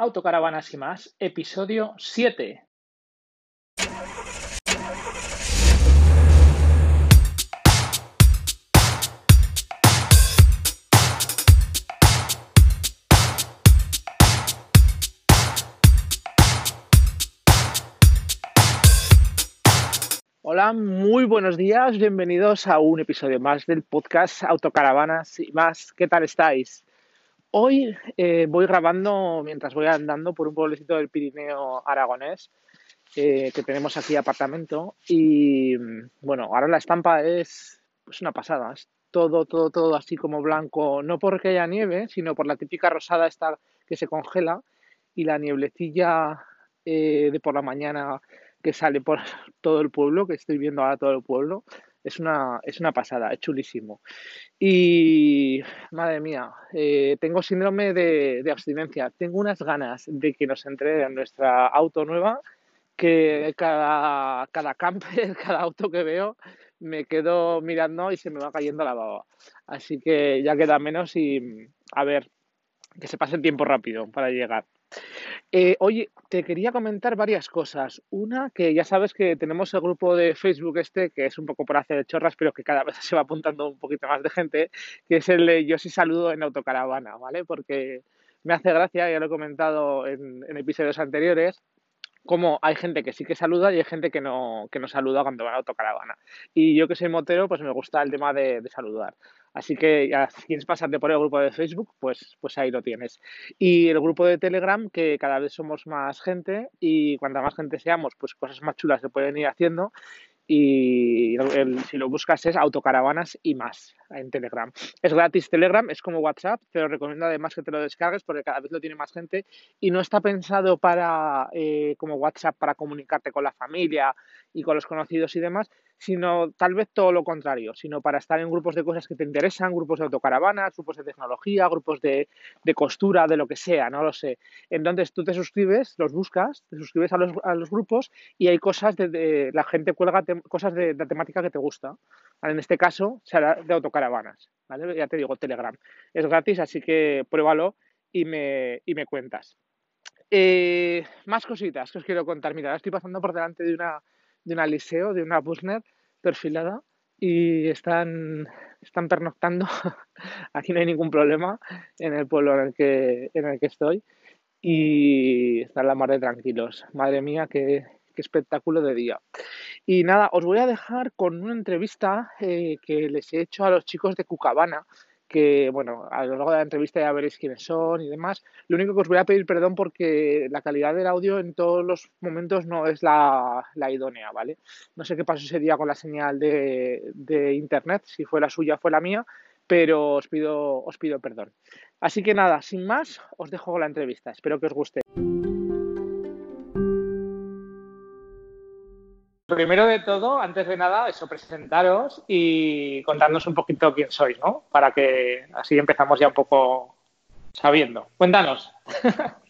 Autocaravanas y más, episodio 7. Hola, muy buenos días, bienvenidos a un episodio más del podcast Autocaravanas y más. ¿Qué tal estáis? Hoy eh, voy grabando mientras voy andando por un pueblecito del Pirineo aragonés eh, que tenemos aquí apartamento y bueno, ahora la estampa es pues una pasada, es todo, todo, todo así como blanco, no porque haya nieve, sino por la típica rosada esta que se congela y la nieblecilla eh, de por la mañana que sale por todo el pueblo, que estoy viendo ahora todo el pueblo, es una, es una pasada, es chulísimo. Y, madre mía, eh, tengo síndrome de, abstinencia. Tengo unas ganas de que nos entreguen nuestra auto nueva que cada, cada camper, cada auto que veo, me quedo mirando y se me va cayendo la baba. Así que ya queda menos y a ver, que se pase el tiempo rápido para llegar. Eh, oye, te quería comentar varias cosas. Una, que ya sabes que tenemos el grupo de Facebook este, que es un poco por hacer chorras, pero que cada vez se va apuntando un poquito más de gente, que es el de Yo sí saludo en autocaravana, ¿vale? Porque me hace gracia, ya lo he comentado en, episodios anteriores, como hay gente que sí que saluda y hay gente que no, que no saluda cuando va a autocaravana. Y yo que soy motero, pues me gusta el tema de saludar. Así que si quieres pasarte por el grupo de Facebook, pues, pues ahí lo tienes. Y el grupo de Telegram, que cada vez somos más gente y cuanta más gente seamos, pues cosas más chulas se pueden ir haciendo y si lo buscas es autocaravanas y más en Telegram. Es gratis Telegram, es como WhatsApp, te lo recomiendo además que te lo descargues porque cada vez lo tiene más gente y no está pensado para eh, como WhatsApp para comunicarte con la familia y con los conocidos y demás, sino tal vez todo lo contrario, sino para estar en grupos de cosas que te interesan, grupos de autocaravanas, grupos de tecnología, grupos de, costura, de lo que sea, no lo sé. Entonces tú te suscribes, los buscas, te suscribes a los, a los grupos y hay cosas de, la gente cuelga cosas de, de, temática que te gusta. En este caso será de autocaravanas. Ya te digo, Telegram. Es gratis, así que pruébalo y me, y me cuentas. Eh, más cositas que os quiero contar. Mira, estoy pasando por delante de una de una liceo, de una Busner perfilada y están, están pernoctando. Aquí no hay ningún problema en el pueblo en el que, en el que estoy y están la mar de tranquilos. Madre mía, qué, qué espectáculo de día. Y nada, os voy a dejar con una entrevista eh, que les he hecho a los chicos de Cucabana, que, bueno, a lo largo de la entrevista ya veréis quiénes son y demás. Lo único que os voy a pedir perdón porque la calidad del audio en todos los momentos no es la, idónea, ¿vale? No sé qué pasó ese día con la señal de, de, internet, si fue la suya o fue la mía, pero os pido, os pido perdón. Así que nada, sin más, os dejo con la entrevista. Espero que os guste. Primero de todo, antes de nada, eso, presentaros y contarnos un poquito quién sois, ¿no? Para que así empezamos ya un poco sabiendo. Cuéntanos.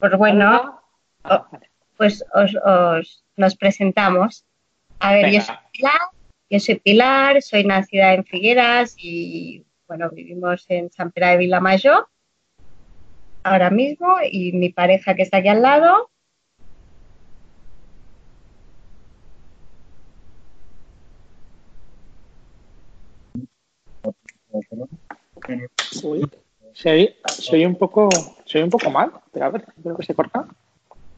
Pues bueno, oh, pues os, os, nos presentamos. A ver, yo soy, Pilar, yo soy Pilar, soy nacida en Figueras y, bueno, vivimos en San Pedro de Vilamayor ahora mismo y mi pareja que está aquí al lado Uy, soy, soy un poco soy un poco mal, pero a ver, creo que se corta.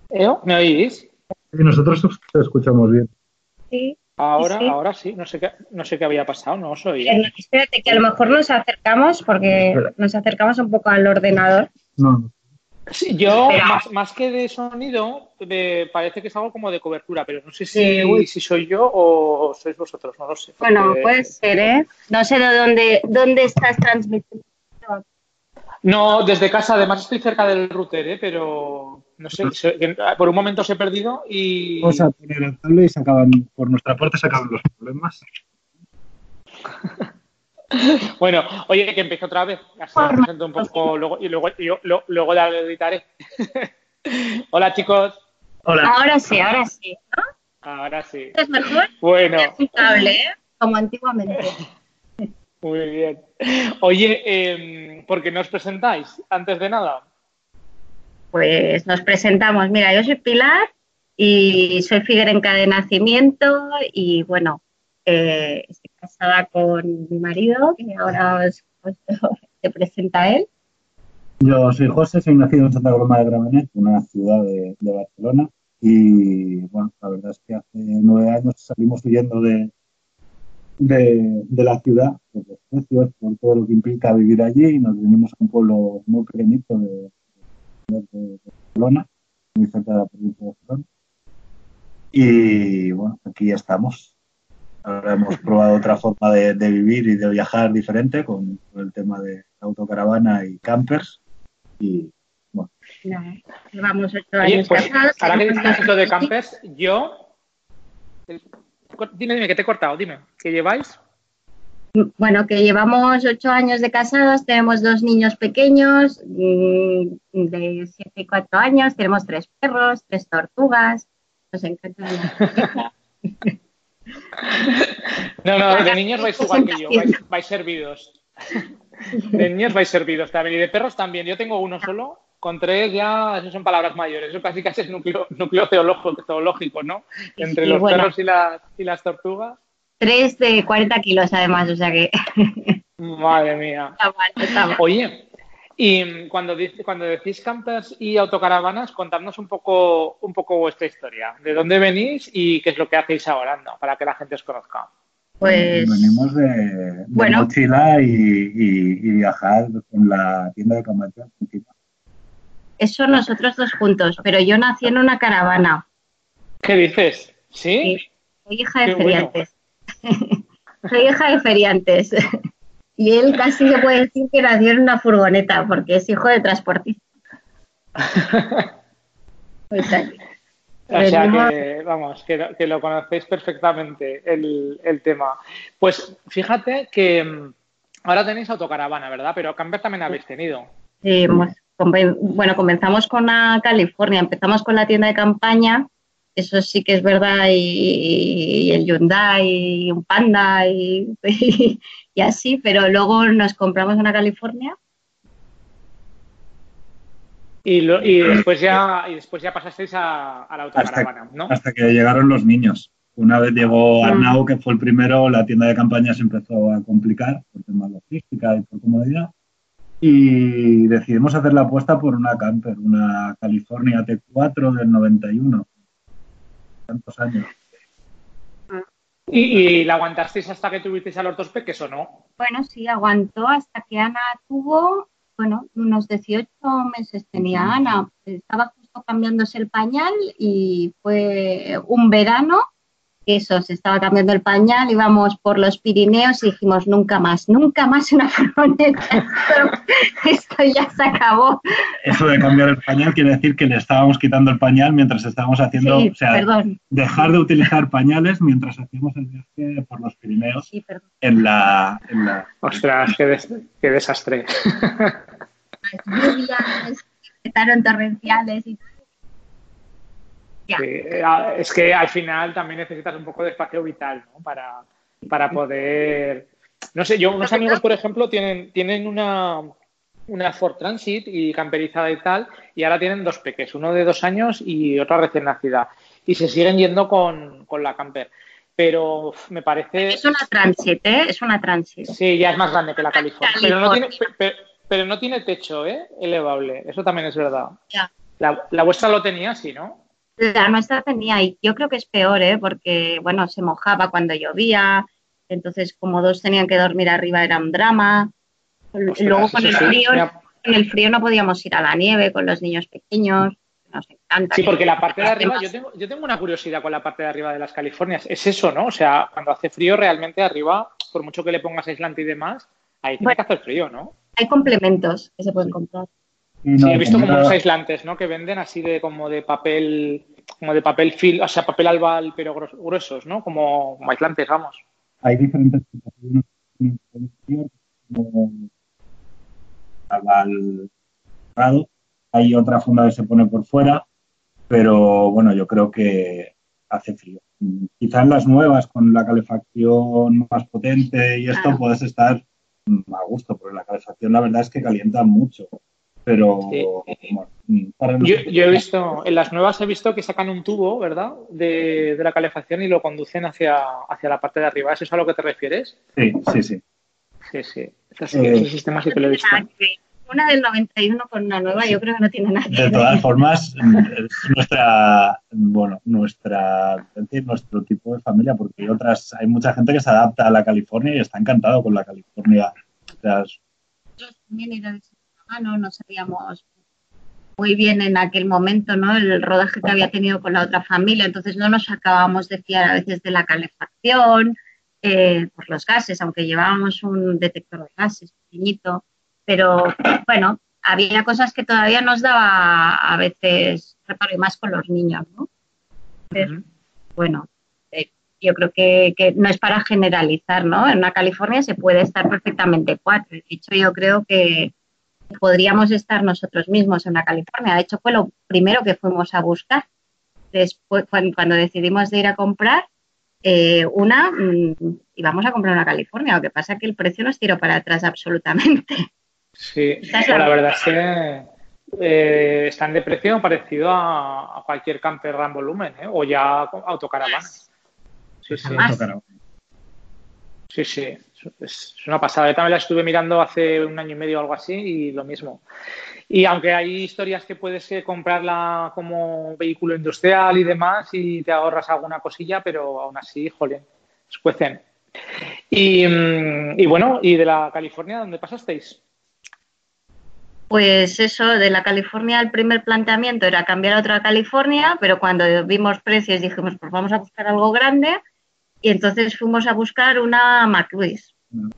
¿Eo? ¿Me oís? Nosotros te escuchamos bien. Sí. Ahora, sí. ahora sí, no sé qué, no sé qué había pasado, no os oía. Espérate, que a lo mejor nos acercamos, porque nos acercamos un poco al ordenador. No, no. Sí, yo, más, más, que de sonido, me parece que es algo como de cobertura, pero no sé si, sí. si soy yo o sois vosotros, no lo sé. Porque... Bueno, puede ser, ¿eh? No sé de dónde, dónde estás transmitiendo. No, desde casa, además estoy cerca del router, ¿eh? pero no sé, por un momento se he perdido y... Vamos a poner el cable y se acaban, por nuestra parte se acaban los problemas. Bueno, oye, que empiece otra vez. Así me presento un poco luego, y luego, yo, lo, luego la editaré. Hola, chicos. Hola. Ahora sí, ahora sí. ¿no? Ahora sí. ¿Es mejor? Bueno. Cable, ¿eh? Como antiguamente. Muy bien. Oye, eh, ¿por qué no os presentáis antes de nada? pues nos presentamos. Mira, yo soy Pilar y soy figuerenca de nacimiento y bueno, estoy casada con mi marido, que ahora os, presenta él. Yo soy José, soy nacido en Santa Coloma de Gramenet, una ciudad de, Barcelona. Y bueno, la verdad es que hace nueve años salimos huyendo de, de, la ciudad, por los precios, por todo lo que implica vivir allí, y nos venimos a un pueblo muy pequeñito de Barcelona, muy cerca de la provincia de Barcelona. Y bueno, aquí estamos. Ahora hemos probado otra forma de, de, vivir y de viajar diferente con, con, el tema de autocaravana y campers. Y bueno. No, llevamos ocho Oye, años pues, casados. ahora que dices esto de campers, yo. Dime, dime, que te he cortado, dime. ¿Qué lleváis? Bueno, que llevamos ocho años de casados, tenemos dos niños pequeños mm, de siete y cuatro años, tenemos tres perros, tres tortugas, nos encanta la No, no, de niños vais igual que yo, vais, vais servidos. De niños vais servidos también, y de perros también. Yo tengo uno solo, con tres ya, eso son palabras mayores, eso casi casi es núcleo, núcleo teológico, teológico, ¿no? Entre Sí, los bueno. perros y las, y las tortugas. Tres de 40 kilos además, o sea que Madre mía. está mal, está mal. Oye, y cuando, dice- cuando decís campers y autocaravanas, contadnos un poco, un poco vuestra historia. ¿De dónde venís y qué es lo que hacéis ahora, ¿no? Para que la gente os conozca. Pues Venimos de, de Bueno. mochila y, y- y viajar con la tienda de Camacho encima. eso nosotros dos juntos, pero yo nací en una caravana. ¿Qué dices? ¿Sí? Sí. Soy hija de Qué bueno. feriantes. Soy hija de feriantes. Y él casi se puede decir que nació en una furgoneta porque es hijo de transportista. O sea que- O sea que, vamos, que, lo- que lo conocéis perfectamente el, el tema. Pues fíjate que mm, ahora tenéis autocaravana, ¿verdad? Pero camper también habéis tenido. Sí, bueno, comenzamos con la California, empezamos con la tienda de campaña, eso sí que es verdad, y, y el Hyundai, y un Panda, y, y así, pero luego nos compramos una California. Y, lo- y después ya y después ya pasasteis a, a la autocaravana, ¿no? Hasta que llegaron los niños. Una vez llegó Mm. Arnau, que fue el primero, la tienda de campaña se empezó a complicar por temas logística y por comodidad. Y decidimos hacer la apuesta por una camper, una California T4 del 91. Tantos años. Y, y la aguantasteis hasta que tuvisteis a los dos peques o no? Bueno, sí, aguantó hasta que Ana tuvo, bueno, unos 18 meses tenía Ana. Estaba justo cambiándose el pañal y fue un verano eso, se estaba cambiando el pañal, íbamos por los Pirineos y dijimos nunca más, nunca más una furgoneta. Esto, ya se acabó. Eso de cambiar el pañal quiere decir que le estábamos quitando el pañal mientras estábamos haciendo, Sí, o sea, perdón. dejar de utilizar pañales mientras hacíamos el viaje por los Pirineos Sí, perdón. en la, en la Ostras, qué, des- qué desastre. Las lluvias empezaron torrenciales y Sí, eh, a- es que al final también necesitas un poco de espacio vital, ¿no? Para, para poder. No sé, yo, unos amigos, por ejemplo, tienen, tienen una, una Ford Transit y camperizada y tal, y ahora tienen dos peques, uno de dos años y otra recién nacida. Y se siguen yendo con, con la camper. Pero uf, me parece. Es una transit, ¿eh? Es una transit. Sí, ya es más grande que la California. Pero no tiene, pero no tiene techo, ¿eh? Elevable. Eso también es verdad. Ya. La, la vuestra lo tenía, sí, ¿no? La nuestra tenía, y yo creo que es peor, ¿eh? Porque, bueno, se mojaba cuando llovía, entonces como dos tenían que dormir arriba era un drama. Ostras, Luego con el frío, con el frío no podíamos ir a la nieve con los niños pequeños. Nos encanta. Sí, que- porque la parte de arriba, yo tengo, yo tengo una curiosidad con la parte de arriba de las Californias. Es eso, ¿no? O sea, cuando hace frío, realmente arriba, por mucho que le pongas aislante y demás, ahí tiene Bueno. que hacer frío, ¿no? Hay complementos que se pueden comprar. Sí, no, he visto como como unos aislantes, ¿no? Que venden así de como de papel, como de papel fil, o sea, papel albal, pero gruesos, ¿no? Como, como aislantes, vamos. hay diferentes como al cerrado. Hay otra funda que se pone por fuera, pero bueno, yo creo que hace frío. Quizás las nuevas con la calefacción más potente y esto puedes estar a gusto, porque la calefacción la verdad es que calienta mucho. Pero Sí. bueno, mm, yo, he visto, en las nuevas he visto que sacan un tubo, ¿verdad? De, la calefacción y lo conducen hacia, hacia la parte de arriba. ¿Es eso a lo que te refieres? Sí, sí, sí. Sí, sí. ese sistema sí que lo he visto. Una del 91 con una nueva, yo creo que no tiene nada. De todas formas, es nuestra, bueno, nuestra, nuestro tipo de familia, porque hay otras, hay mucha gente que se adapta a la California y está encantado con la California. Nosotros también era mano, no sabíamos muy bien en aquel momento, ¿no? El rodaje que había tenido con la otra familia, entonces no nos acabamos de fiar a veces de la calefacción, eh, por los gases, aunque llevábamos un detector de gases pequeñito, pero bueno, había cosas que todavía nos daba a veces reparo y más con los niños, ¿no? Bueno, eh, yo creo que, que, no es para generalizar, ¿no? En una California se puede estar perfectamente cuatro. De hecho, yo creo que, podríamos estar nosotros mismos en la California. De hecho, fue lo primero que fuimos a buscar. Después, cuando, decidimos de ir a comprar, eh, una, mm, íbamos a comprar una California. Lo que pasa es que el precio nos tiró para atrás absolutamente. Sí, la, verdad es que eh, están de precio parecido a, cualquier camper gran volumen, ¿eh? o ya autocaravana. Sí, sí. Sí, sí, es una pasada. Yo también la estuve mirando hace un año y medio algo así y lo mismo. Y aunque hay historias que puedes eh, comprarla como vehículo industrial y demás y te ahorras alguna cosilla, pero aún así, jolín, escuecen. Y, mm, y bueno, ¿y de la California dónde pasasteis? Pues eso, de la California el primer planteamiento era cambiar a otra California, pero cuando vimos precios dijimos, pues vamos a buscar algo grande y entonces fuimos a buscar una McLuis, una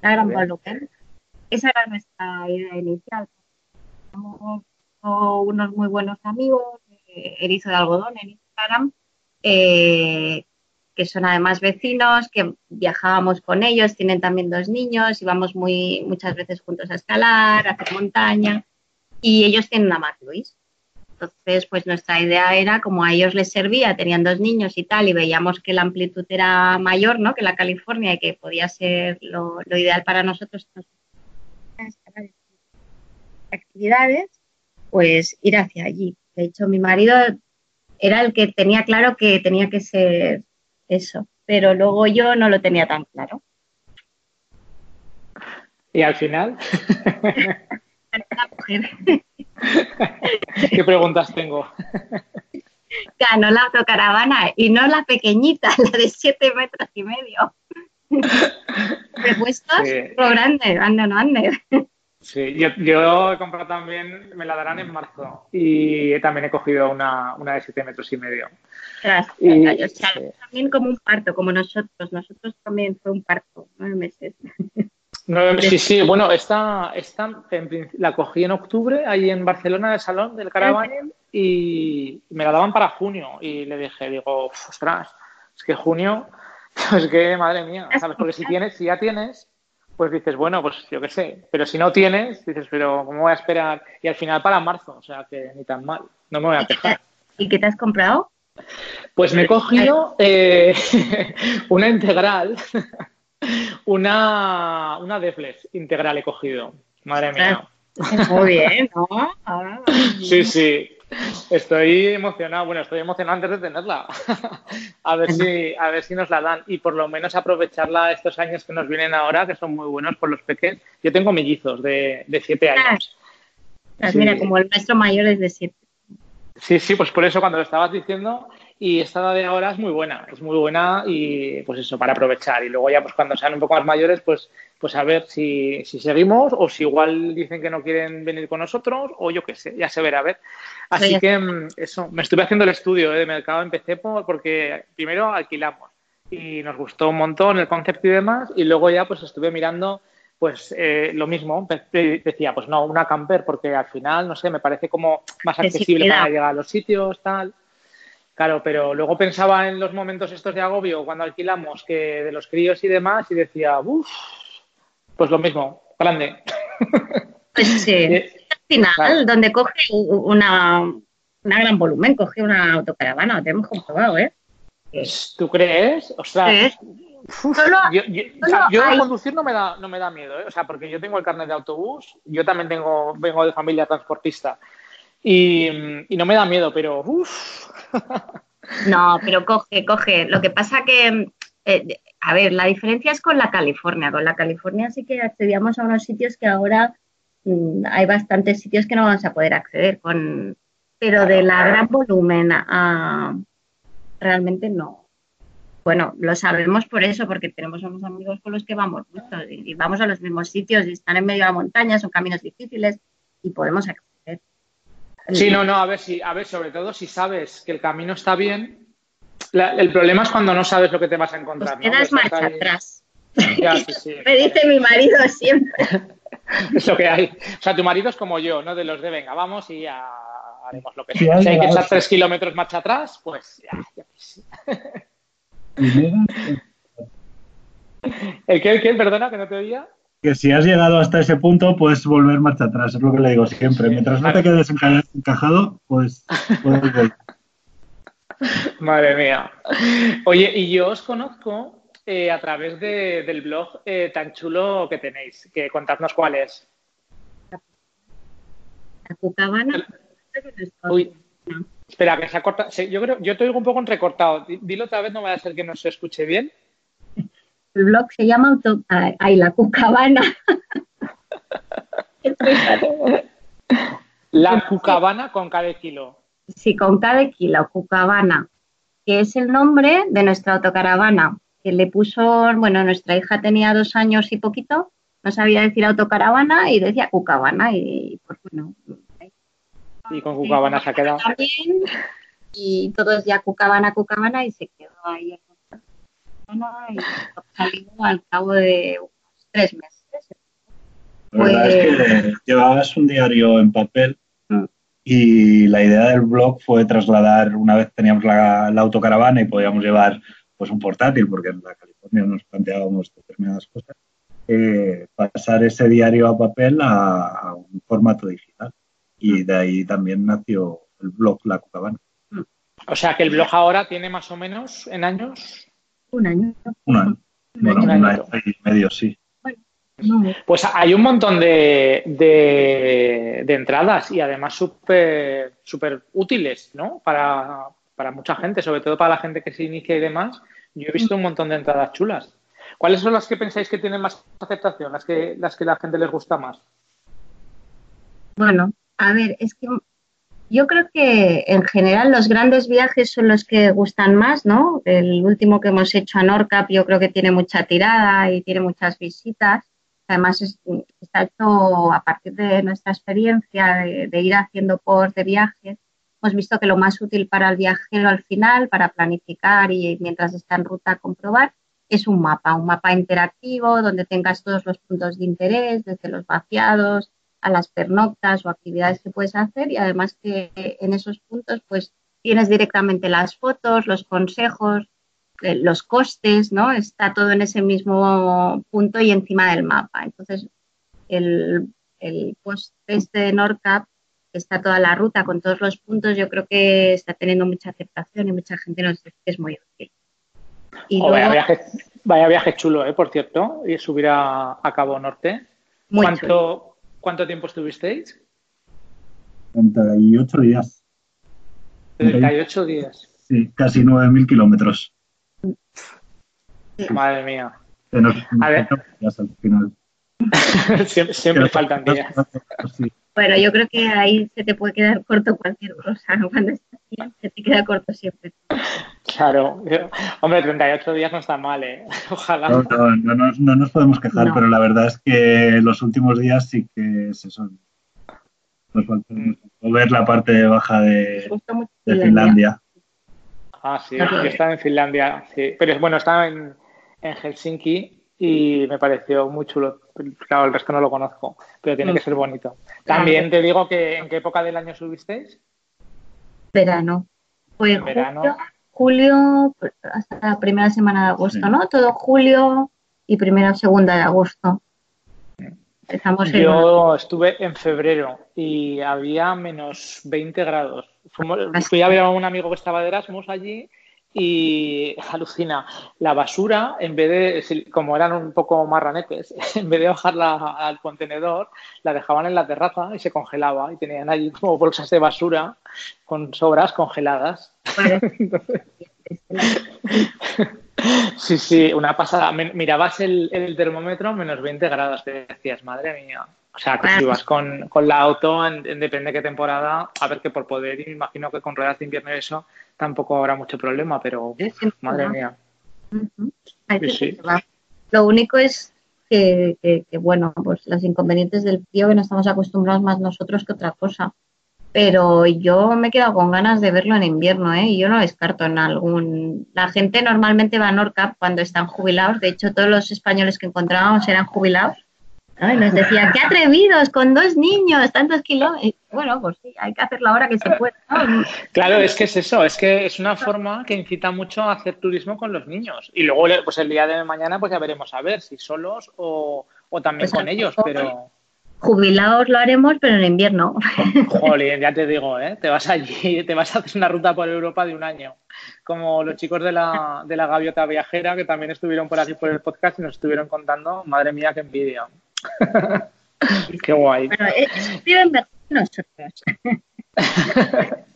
gran volumen. Esa era nuestra idea inicial. Tenemos unos muy buenos amigos, eh, Erizo de Algodón en Instagram, eh, que son además vecinos, que viajábamos con ellos, tienen también dos niños, íbamos muy, muchas veces juntos a escalar, a hacer montaña, y ellos tienen una McLuis. Entonces, pues nuestra idea era, como a ellos les servía, tenían dos niños y tal, y veíamos que la amplitud era mayor, ¿no? Que la California y que podía ser lo, ideal para nosotros actividades, pues ir hacia allí. De hecho, mi marido era el que tenía claro que tenía que ser eso, pero luego yo no lo tenía tan claro. ¿Y al final? ¿Qué preguntas tengo? Ganó la autocaravana y no la pequeñita, la de 7 metros y medio. Repuestos lo grande, ande no ande. Sí, yo, he comprado también, me la darán en marzo y también he cogido una, una de 7 metros y medio. también como un parto, como nosotros. Nosotros también fue un parto, nueve meses sí, sí, bueno, esta, esta la cogí en octubre ahí en Barcelona, el salón del Caravaning, y me la daban para junio. Y le dije, digo, ostras, es que junio, es que madre mía, ¿sabes? Porque si tienes, si ya tienes, pues dices, bueno, pues yo qué sé, pero si no tienes, dices, pero ¿cómo voy a esperar? Y al final para marzo, o sea que ni tan mal, no me voy a quejar. ¿Y qué te has comprado? Pues me he cogido eh, una integral una, una Deflex integral he cogido. Madre mía. Muy bien, ¿no? Sí, sí. Estoy emocionado. Bueno, estoy emocionado antes de tenerla. a ver si, a ver si nos la dan y por lo menos aprovecharla estos años que nos vienen ahora, que son muy buenos por los pequeños. Yo tengo mellizos de, de siete años. Pues mira, como el maestro mayor es de siete. Sí, sí, pues por eso cuando lo estabas diciendo, y esta de ahora es muy buena, es muy buena y pues eso, para aprovechar. Y luego ya pues cuando sean un poco más mayores, pues, pues a ver si, si seguimos o si igual dicen que no quieren venir con nosotros o yo qué sé, ya se verá a ver. Así que mm, eso, me estuve haciendo el estudio ¿eh? de mercado, empecé por, porque primero alquilamos y nos gustó un montón el concepto y demás y luego ya pues estuve mirando pues eh, lo mismo, decía, pues no, una camper, porque al final, no sé, me parece como más accesible para llegar a los sitios, tal. Claro, pero luego pensaba en los momentos estos de agobio cuando alquilamos, que de los críos y demás, y decía, uff, pues lo mismo, grande. Pues sí, al final, donde coge una, una gran volumen, coge una autocaravana, lo tenemos comprobado, ¿eh? ¿Tú crees? O sea, yo, conducir no me da no me da miedo, ¿eh? o sea, porque yo tengo el carnet de autobús, yo también tengo vengo de familia transportista Y, no me da miedo, pero uff. No, pero coge, coge. Lo que pasa que, eh, a ver, la diferencia es con la California. Con la California sí que accedíamos a unos sitios que ahora mm, hay bastantes sitios que no vamos a poder acceder. Con, pero de la gran volumen a, realmente no. Bueno, lo sabemos por eso, porque tenemos unos amigos con los que vamos y, y vamos a los mismos sitios y están en medio de la montaña, son caminos difíciles y podemos acceder Sí, no, no, a ver, si, a ver, sobre todo si sabes que el camino está bien, el problema es cuando no sabes lo que te vas a encontrar. Pues quedas marcha atrás. Me dice mi marido siempre. es lo que hay. O sea, tu marido es como yo, ¿no? De los de venga, vamos y ya haremos lo que sea. Si hay que echar tres kilómetros marcha atrás, pues ya, ya ¿El qué, el qué? Perdona, que no te oía que si has llegado hasta ese punto, puedes volver marcha atrás, es lo que le digo siempre. Mientras no te quedes encajado, pues puedes volver. Madre mía. Oye, y yo os conozco eh, a través del blog eh, tan chulo que tenéis, que contadnos cuál es. Uy, espera, que se ha cortado. Yo creo, yo te oigo un poco entrecortado. Dilo otra vez, no va a ser que no se escuche bien. El blog se llama Auto... Ay, la Cucabana. la Cucabana con cada kilo. Sí, con cada kilo, Cucabana, que es el nombre de nuestra autocaravana, que le puso, bueno, nuestra hija tenía dos años y poquito, no sabía decir autocaravana y decía Cucabana y pues bueno. Y con Cucabana se ha quedado. y todos ya Cucabana, Cucabana y se quedó ahí y salió al cabo de unos tres meses. La verdad es que pues llevabas un diario en papel mm. y la idea del blog fue trasladar, una vez teníamos la, autocaravana y podíamos llevar pues un portátil, porque en la California nos planteábamos determinadas cosas, eh, pasar ese diario a papel a, un formato digital. Y de ahí también nació el blog La Cucabana. O sea que el blog ahora tiene más o menos en años un año. Un año. Bueno, un año y medio, sí. Pues hay un montón de, de, entradas y además súper super útiles, ¿no? Para, para mucha gente, sobre todo para la gente que se inicia y demás. Yo he visto un montón de entradas chulas. ¿Cuáles son las que pensáis que tienen más aceptación, las que, las que la gente les gusta más? Bueno, a ver, es que yo creo que en general los grandes viajes son los que gustan más, ¿no? El último que hemos hecho a Norcap yo creo que tiene mucha tirada y tiene muchas visitas. Además está hecho a partir de nuestra experiencia de, ir haciendo por de viajes. Hemos visto que lo más útil para el viajero al final, para planificar y mientras está en ruta comprobar, es un mapa, un mapa interactivo donde tengas todos los puntos de interés, desde los vaciados, a las pernoctas o actividades que puedes hacer y además que en esos puntos pues tienes directamente las fotos, los consejos, eh, los costes, ¿no? Está todo en ese mismo punto y encima del mapa. Entonces, el, el post este de NORCAP, está toda la ruta con todos los puntos, yo creo que está teniendo mucha aceptación y mucha gente nos dice que es muy útil. vaya, viaje, vaya, viaje, chulo, ¿eh? por cierto, y subir a, Cabo Norte. ¿Cuánto, ¿Cuánto tiempo estuvisteis? 38 días. 38 días. Sí, casi 9.000 kilómetros. Madre mía. a ver. Al final. siempre, faltan días. Bueno, yo creo que ahí se te puede quedar corto cualquier cosa. Cuando estás bien, se te queda corto siempre. Claro. Hombre, 38 días no está mal, ¿eh? Ojalá. No, no, no, nos podemos quejar, pero la verdad es que los últimos días sí que se son. Nos falta mm. ver la parte baja de, de Finlandia. Ah, sí, está en Finlandia, sí. Pero bueno, estaba en, en Helsinki y me pareció muy chulo. Claro, el resto no lo conozco, pero tiene que mm. ser bonito. También te digo que ¿en qué época del año subisteis? Verano. Fue verano julio hasta la primera semana de agosto, ¿no? Todo julio y primera o segunda de agosto. Yo estuve en febrero y había menos 20 grados. fui a ver a un amigo que estaba de Erasmus allí y alucina, la basura, en vez de, como eran un poco marranetes, en vez de bajarla al contenedor, la dejaban en la terraza y se congelaba y tenían allí como bolsas de basura con sobras congeladas. sí, sí, una pasada. Mirabas el, el termómetro, menos 20 grados, te decías, madre mía. O sea, que si vas con, la auto, en, depende de qué temporada, a ver que por poder, imagino que con ruedas de invierno y eso tampoco habrá mucho problema, pero madre mía. Lo único es que, bueno, pues los inconvenientes del frío que no estamos acostumbrados más nosotros que otra cosa. Pero yo me he quedado con ganas de verlo en invierno, ¿eh? Y yo no descarto en algún... La gente normalmente va a Norcap cuando están jubilados. De hecho, todos los españoles que encontrábamos eran jubilados nos decía, qué atrevidos, con dos niños, tantos kilómetros. Bueno, pues sí, hay que hacerlo ahora que se puede. Claro, es que es eso, es que es una forma que incita mucho a hacer turismo con los niños. Y luego, pues el día de mañana, pues ya veremos a ver si solos o, también pues con ellos, pero... Jubilados lo haremos, pero en invierno. Jolín, ya te digo, ¿eh? Te vas allí, te vas a hacer una ruta por Europa de un año. Como los chicos de la, de la gaviota viajera que también estuvieron por aquí por el podcast y nos estuvieron contando, madre mía, qué envidia. Qué guay.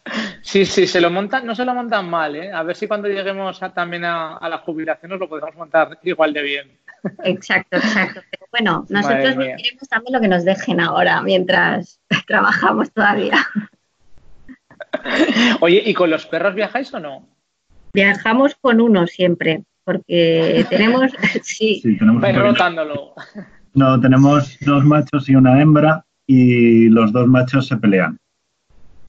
Sí, sí, se lo montan, no se lo montan mal, ¿eh? A ver si cuando lleguemos también a, la jubilación nos lo podemos montar igual de bien. Exacto, exacto. Pero bueno, nosotros queremos también lo que nos dejen ahora, mientras trabajamos todavía. Oye, ¿y con los perros viajáis o no? Viajamos con uno siempre, porque tenemos, sí, sí tenemos rotándolo. No, tenemos dos machos y una hembra y los dos machos se pelean.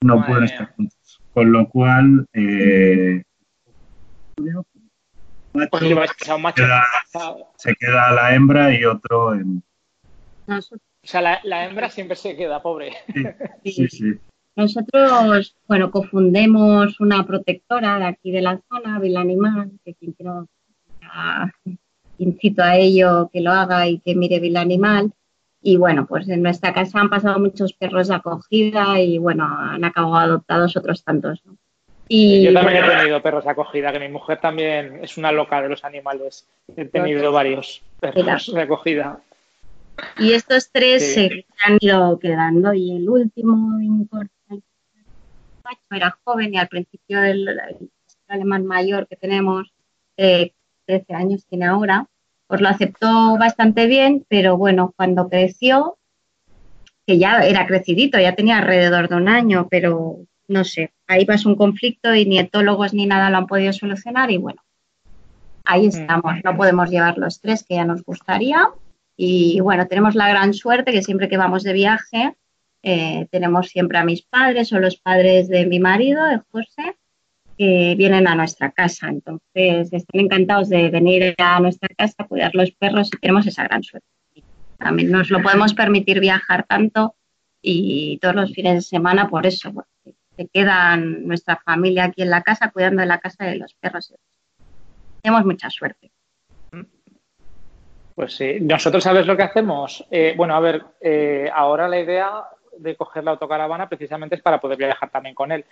No pueden estar juntos. Con lo cual, eh, se queda la hembra y otro en... O sea, la, hembra siempre se queda, pobre. Sí, sí, Nosotros, bueno, confundemos una protectora de aquí de la zona, Vila Animal, que quien quiera incito a ello que lo haga y que mire bien el animal. Y bueno, pues en nuestra casa han pasado muchos perros de acogida y bueno, han acabado adoptados otros tantos. Y, Yo también he tenido perros de acogida, que mi mujer también es una loca de los animales. He tenido varios perros de acogida. Y estos tres se han ido quedando y el último era joven y al principio del, alemán mayor que tenemos, eh, 13 años tiene ahora, pues lo aceptó bastante bien, pero bueno, cuando creció, que ya era crecidito, ya tenía alrededor de un año, pero no sé, ahí pasó un conflicto y ni etólogos ni nada lo han podido solucionar y bueno, ahí mm. estamos, no podemos llevar los tres que ya nos gustaría y bueno, tenemos la gran suerte que siempre que vamos de viaje eh, tenemos siempre a mis padres o los padres de mi marido, de José, que vienen a nuestra casa. Entonces, están encantados de venir a nuestra casa a cuidar los perros y tenemos esa gran suerte. También nos lo podemos permitir viajar tanto y todos los fines de semana por eso, porque se quedan nuestra familia aquí en la casa cuidando de la casa de los perros. Tenemos mucha suerte. Pues sí, nosotros sabes lo que hacemos. Eh, bueno, a ver, eh, ahora la idea de coger la autocaravana precisamente es para poder viajar también con él.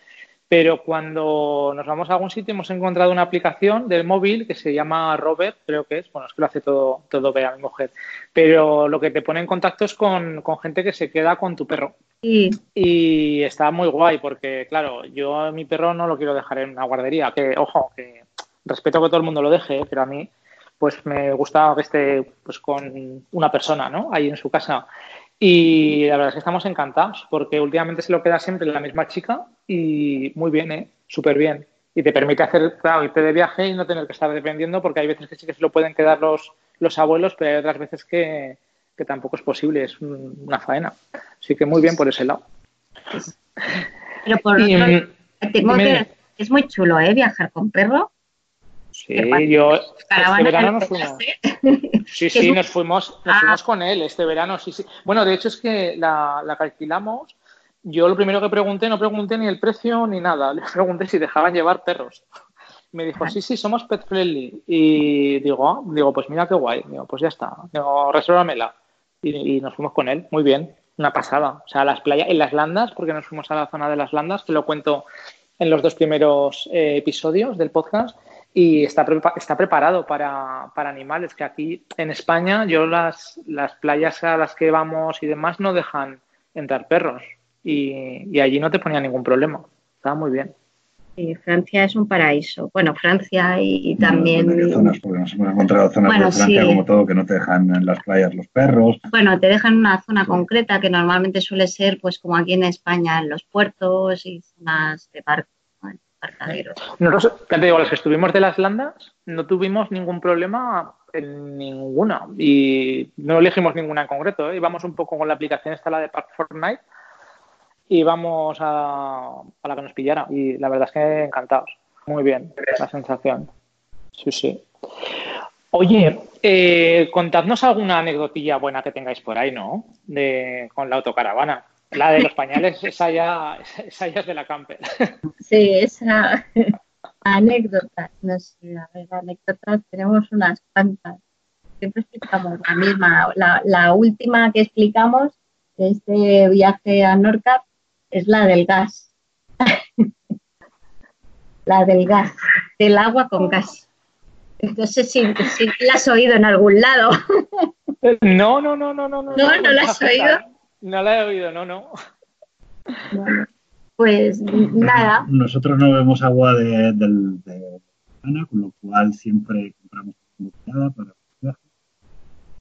Pero cuando nos vamos a algún sitio hemos encontrado una aplicación del móvil que se llama Robert, creo que es, bueno, es que lo hace todo, todo vea mi mujer, pero lo que te pone en contacto es con, gente que se queda con tu perro. Y está muy guay porque, claro, yo a mi perro no lo quiero dejar en una guardería, que, ojo, que respeto que todo el mundo lo deje, pero a mí pues me gusta que esté pues con una persona, ¿no? Ahí en su casa. Y la verdad es que estamos encantados porque últimamente se lo queda siempre la misma chica y muy bien, ¿eh? Súper bien. Y te permite hacer, claro, irte de viaje y no tener que estar dependiendo porque hay veces que sí que se lo pueden quedar los, los abuelos, pero hay otras veces que, tampoco es posible, es una faena. Así que muy bien por ese lado. Pero por otro, mm, es muy chulo, ¿eh? Viajar con perro. Sí, yo este verano nos fuimos. Sí, sí, nos fuimos, nos ah. fuimos con él este verano, sí, sí. Bueno, de hecho es que la, la que alquilamos, yo lo primero que pregunté, no pregunté ni el precio ni nada, le pregunté si dejaban llevar perros. Me dijo, sí, sí, somos pet friendly. Y digo, ah", digo, pues mira qué guay. Digo, pues ya está. Digo, resérvamela. Y, y nos fuimos con él, muy bien, una pasada. O sea, las playas, en las landas, porque nos fuimos a la zona de las landas, te lo cuento en los dos primeros eh, episodios del podcast y está, está preparado para, para, animales, que aquí en España yo las, las playas a las que vamos y demás no dejan entrar perros y, y allí no te ponía ningún problema, estaba muy bien. Sí, Francia es un paraíso. Bueno, Francia y también. Bueno, zonas, porque nos hemos encontrado zonas de Francia como todo que no te dejan en las playas los perros. Bueno, te dejan una zona concreta que normalmente suele ser, pues como aquí en España, en los puertos y zonas de Nosotros, ya te digo, los que estuvimos de las landas, no tuvimos ningún problema en ninguna y no elegimos ninguna en concreto. ¿eh? Íbamos un poco con la aplicación esta, la de Park Fortnite, y vamos a, la que nos pillara. Y la verdad es que encantados. Muy bien, la sensación. Sí, sí. Oye, eh, contadnos alguna anécdotilla buena que tengáis por ahí, ¿no? De, con la autocaravana. La de los pañales, esa ya, esa ya es de la camper. Sí, esa anécdota, no sé, a ver, anécdotas tenemos unas cuantas. Siempre explicamos la misma. La, la última que explicamos de este viaje a Norcap es la del gas. la del gas, del agua con gas. Entonces, si, si la has oído en algún lado. no, no, no, no, no. No, no, no la has oído. No la he oído, no, no. pues nada. Nosotros no bebemos agua de, del de, con lo cual siempre compramos botellada para viaje.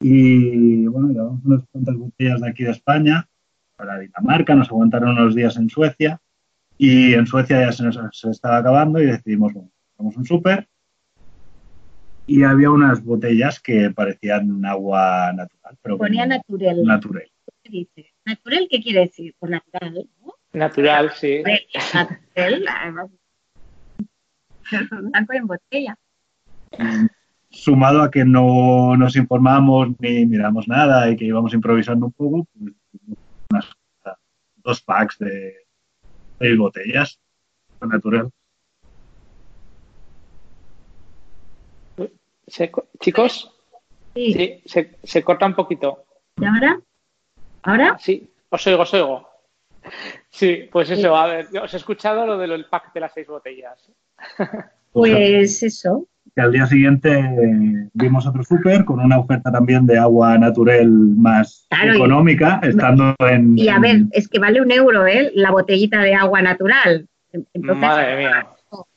Y bueno, llevamos unas cuantas botellas de aquí de España para Dinamarca, nos aguantaron unos días en Suecia y en Suecia ya se nos se estaba acabando y decidimos, bueno, vamos a un súper y había unas botellas que parecían agua natural. Pero Ponía natural. Natural. ¿Qué dice? ¿Natural qué quiere decir? Pues natural, ¿no? Natural, sí. Natural, además. Blanco en botella. Sumado a que no nos informamos ni miramos nada y que íbamos improvisando un poco, pues unas, dos packs de seis botellas natural. chicos, sí, sí se, se, corta un poquito. ¿Y ahora? ¿Ahora? Sí, os oigo, os oigo. Sí, pues eso, a ver, os he escuchado lo del pack de las seis botellas. Pues eso, que al día siguiente vimos otro súper con una oferta también de agua natural más Claro, y- económica, estando en... Y a ver, es que vale un euro, ¿eh? La botellita de agua natural. Entonces, Madre mía.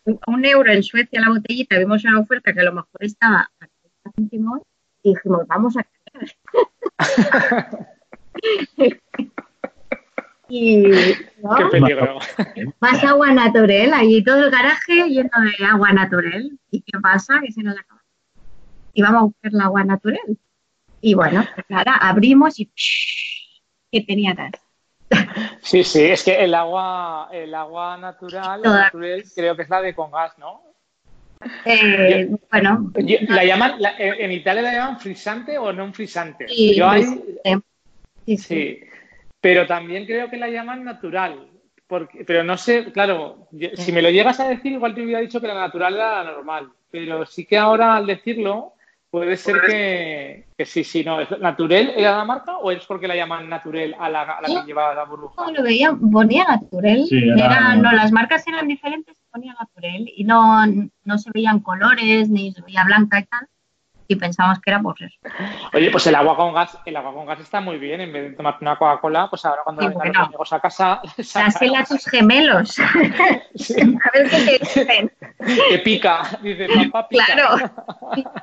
un, un euro en Suecia la botellita, vimos una oferta que a lo mejor estaba a 30 céntimos y dijimos, vamos a y ¿no? Qué peligro. más agua natural, allí todo el garaje lleno de agua natural. ¿Y qué pasa? Que se nos acaba. Y vamos a buscar la agua natural. Y bueno, pues nada, abrimos y que tenía gas. Sí, sí, es que el agua, el agua natural, Toda- natural, creo que es la de con gas, ¿no? Eh, bueno, Yo- ¿La llaman, la- en Italia la llaman frisante o no frisante? Sí, Yo frisante. Sí, sí. sí, pero también creo que la llaman natural. Porque, pero no sé, claro, yo- si me lo llegas a decir, igual te hubiera dicho que la natural era la normal. Pero sí que ahora al decirlo, puede ser que, que sí, sí, no. ¿Es ¿Natural era la marca o es porque la llaman natural a la, a la que lleva la burbuja? No, lo veía, ponía natural. Sí, era- Era- no, las marcas eran diferentes, ponía natural. Y no, no se veían colores, ni se veía blanca y tal. Y pensamos que era por eso. Oye, pues el agua con gas, el agua con gas está muy bien. En vez de tomarte una Coca-Cola, pues ahora cuando Sí, vengan bueno. los amigos a casa, Dásela a tus gemelos. Sí. a ver qué te dicen. que pica. Dice, papá, pica. Claro.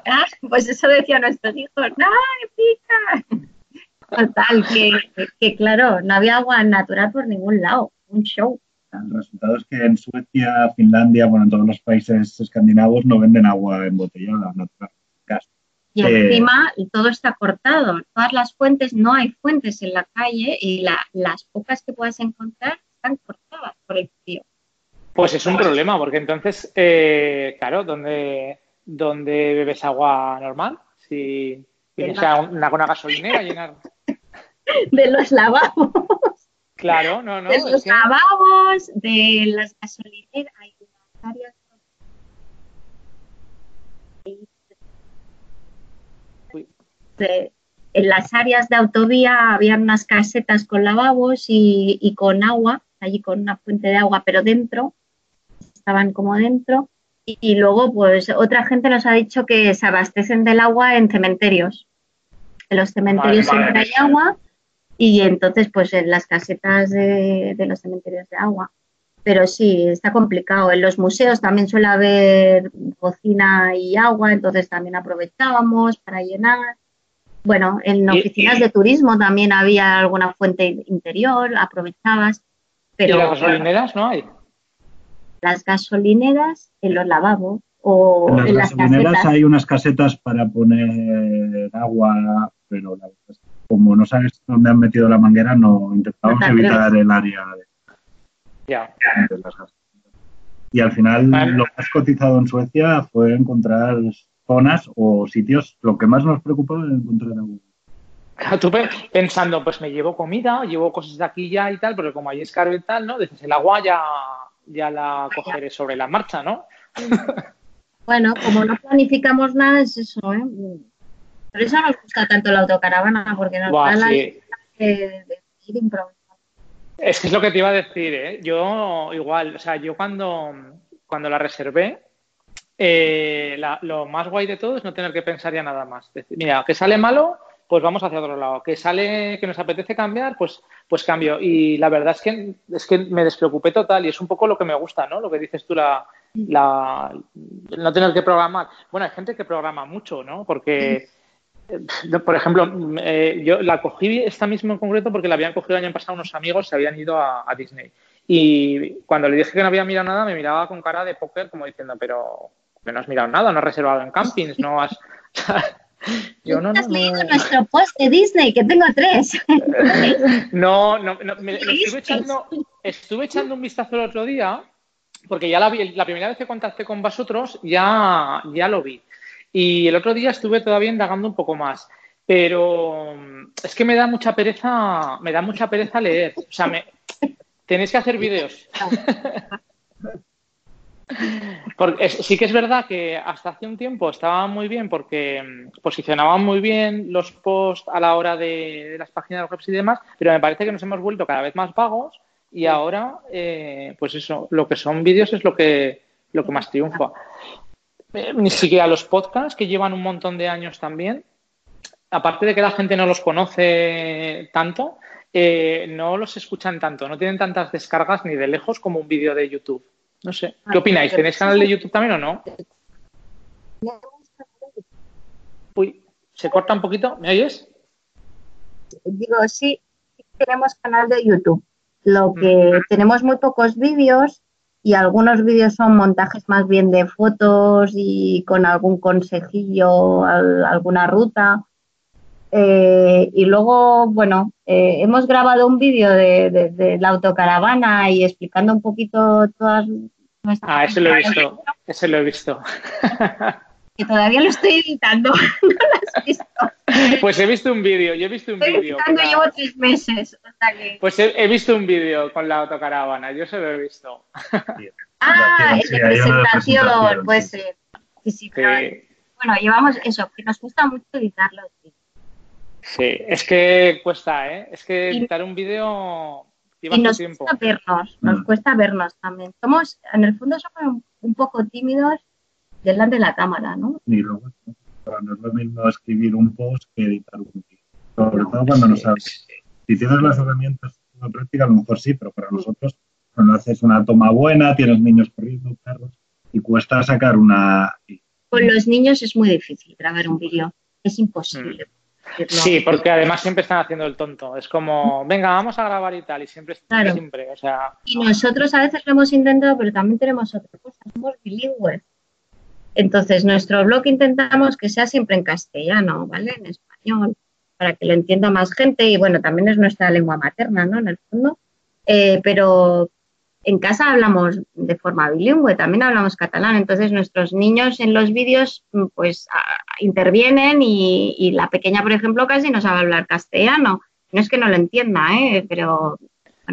Ah, Pues eso decían nuestros hijos. ¡Ay, pica! Total, que, que claro, no había agua natural por ningún lado. Un show. El resultado es que en Suecia, Finlandia, bueno, en todos los países escandinavos no venden agua embotellada natural. Y Eh. encima todo está cortado. Todas las fuentes, no hay fuentes en la calle y la- las pocas que puedes encontrar están cortadas por el frío. Pues es un problema, porque entonces, eh, claro, ¿dónde, ¿dónde bebes agua normal? Si vienes a una, una gasolinera llenar. De los lavabos, Claro, no, no. de los que- lavabos, de las gasolineras, hay unas áreas de- en las áreas de autovía había unas casetas con lavabos y, y con agua, allí con una fuente de agua, pero dentro, estaban como dentro, Y, luego, pues otra gente nos ha dicho que se abastecen del agua en cementerios. En los cementerios siempre hay agua y entonces, pues en las casetas de, de los cementerios de agua pero sí, está complicado. En los museos también suele haber cocina y agua, entonces también aprovechábamos para llenar. Bueno, en oficinas de turismo también había alguna fuente interior, aprovechabas. Pero, ¿Y las gasolineras no hay? Las gasolineras en los lavabos o en las, gasolineras hay unas casetas para poner agua, pero como no sabes dónde han metido la manguera, no intentamos evitar el área de ya. Y al final lo más cotizado en Suecia fue encontrar zonas o sitios. Lo que más nos preocupó era encontrar agua. tú pensando, pues me llevo comida, llevo cosas de aquí ya y tal, pero como hay escaro y tal, ¿no? Dices, el agua ya, ya la cogeré sobre la marcha, ¿no? Bueno, como no planificamos nada, es eso, ¿eh? Por eso nos gusta tanto la autocaravana, porque nos da la de, de, ir es que es lo que te iba a decir, ¿eh? Yo igual, o sea, yo cuando, cuando la reservé, eh, lo más guay de todo es no tener que pensar ya nada más. Mira, que sale malo, pues vamos hacia otro lado. Que sale, que nos apetece cambiar, pues, pues cambio. Y la verdad es que es que me despreocupé total y es un poco lo que me gusta, ¿no? Lo que dices tú, la, la no tener que programar. Bueno, hay gente que programa mucho, ¿no? Porque por ejemplo, eh, yo la cogí esta misma en concreto porque la habían cogido el año pasado unos amigos, se habían ido a, Disney. Y cuando le dije que no había mirado nada, me miraba con cara de póker como diciendo, pero no has mirado nada, no has reservado en campings, no has... Yo no, has leído nuestro post de Disney, que tengo tres. no, no, me, estuve, echando, estuve echando un vistazo el otro día, porque ya la, la primera vez que contacté con vosotros ya, ya lo vi. Y el otro día estuve todavía indagando un poco más. Pero es que me da mucha pereza, me da mucha pereza leer. O sea, me, tenéis que hacer vídeos. Porque sí que es verdad que hasta hace un tiempo estaba muy bien porque mm, posicionaban muy bien los posts a la hora de, las páginas web y demás, pero me parece que nos hemos vuelto cada vez más vagos y ahora, eh, pues eso, lo que son vídeos es lo que, lo que más triunfa. Eh, ni siquiera los podcasts que llevan un montón de años también, aparte de que la gente no los conoce tanto, eh, no los escuchan tanto, no tienen tantas descargas ni de lejos como un vídeo de YouTube. No sé, ¿qué ah, opináis? ¿Tenéis canal de YouTube también o no? Uy, ¿se corta un poquito? ¿Me oyes? Digo, sí, tenemos canal de YouTube. Lo que mm. tenemos muy pocos vídeos y algunos vídeos son montajes más bien de fotos y con algún consejillo, alguna ruta. Eh, y luego, bueno, eh, hemos grabado un vídeo de, la autocaravana y explicando un poquito todas nuestras... Ah, ese lo he visto, ese lo he visto. que todavía lo estoy editando, no lo has visto. Pues he visto un vídeo, yo he visto un vídeo. llevo tres meses. Pues he, visto un vídeo con la autocaravana, yo se lo he visto. ah, es de presentación, puede ser. Sí, sí, bueno, llevamos eso, que nos cuesta mucho editarlo. Sí, es que cuesta, ¿eh? Es que editar un vídeo lleva y nos tiempo. cuesta vernos, nos mm. cuesta vernos también. Somos, en el fondo somos un poco tímidos delante de la cámara, ¿no? Y luego, no es lo mismo escribir un post que editar un vídeo. Sobre todo cuando no sabes. Si tienes las herramientas en la práctica, a lo mejor sí, pero para nosotros, cuando haces una toma buena, tienes niños corriendo, perros, y cuesta sacar una. Con los niños es muy difícil grabar un vídeo. Es imposible. Mm. Sí, porque además siempre están haciendo el tonto. Es como, venga, vamos a grabar y tal, y siempre, siempre, o sea... Y nosotros a veces lo hemos intentado, pero también tenemos otra cosa, somos bilingües. Entonces, nuestro blog intentamos que sea siempre en castellano, ¿vale? En español, para que lo entienda más gente y bueno, también es nuestra lengua materna, ¿no? En el fondo. Eh, pero en casa hablamos de forma bilingüe, también hablamos catalán, entonces nuestros niños en los vídeos pues intervienen y, la pequeña, por ejemplo, casi no sabe hablar castellano. No es que no lo entienda, ¿eh? pero...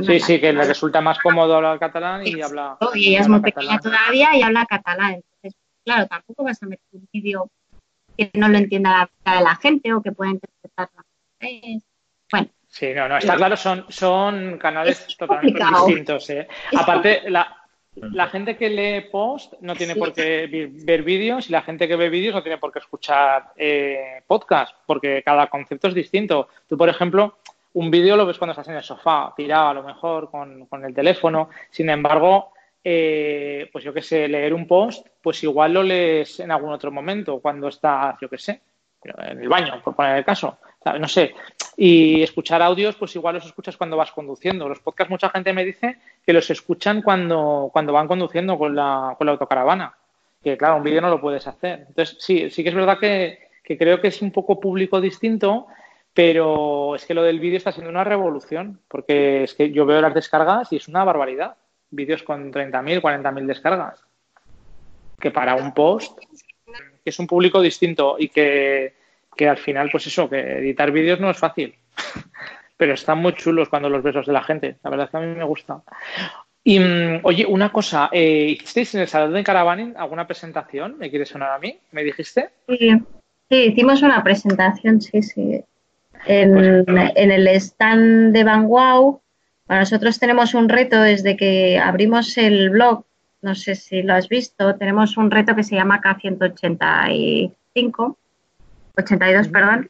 sí, sí, que le resulta más cómodo hablar catalán y habla... Y ella es muy pequeña todavía y habla catalán claro, tampoco vas a meter un vídeo que no lo entienda la, la gente o que pueda interpretar Bueno. Sí, no, no, está claro, son, son canales totalmente distintos. ¿eh? Aparte, la, la gente que lee post no tiene por qué ver vídeos y la gente que ve vídeos no tiene por qué escuchar eh, podcast, porque cada concepto es distinto. Tú, por ejemplo, un vídeo lo ves cuando estás en el sofá, tirado a lo mejor con, con el teléfono. Sin embargo, eh, pues yo qué sé, leer un post, pues igual lo lees en algún otro momento, cuando estás, yo qué sé, en el baño, por poner el caso. No sé. Y escuchar audios, pues igual los escuchas cuando vas conduciendo. Los podcasts, mucha gente me dice que los escuchan cuando, cuando van conduciendo con la, con la autocaravana. Que claro, un vídeo no lo puedes hacer. Entonces, sí, sí que es verdad que, que creo que es un poco público distinto, pero es que lo del vídeo está siendo una revolución, porque es que yo veo las descargas y es una barbaridad. Vídeos con 30.000, 40.000 descargas. Que para un post, que es un público distinto y que que al final, pues eso, que editar vídeos no es fácil. Pero están muy chulos cuando los besos de la gente. La verdad es que a mí me gusta. Y, mm, oye, una cosa, eh, ¿hicisteis en el Salón de Caravaning alguna presentación? ¿Me quieres sonar a mí? ¿Me dijiste? Sí, sí hicimos una presentación, sí, sí. En, pues en el stand de Van Wow, nosotros tenemos un reto desde que abrimos el blog, no sé si lo has visto, tenemos un reto que se llama K185 82, perdón,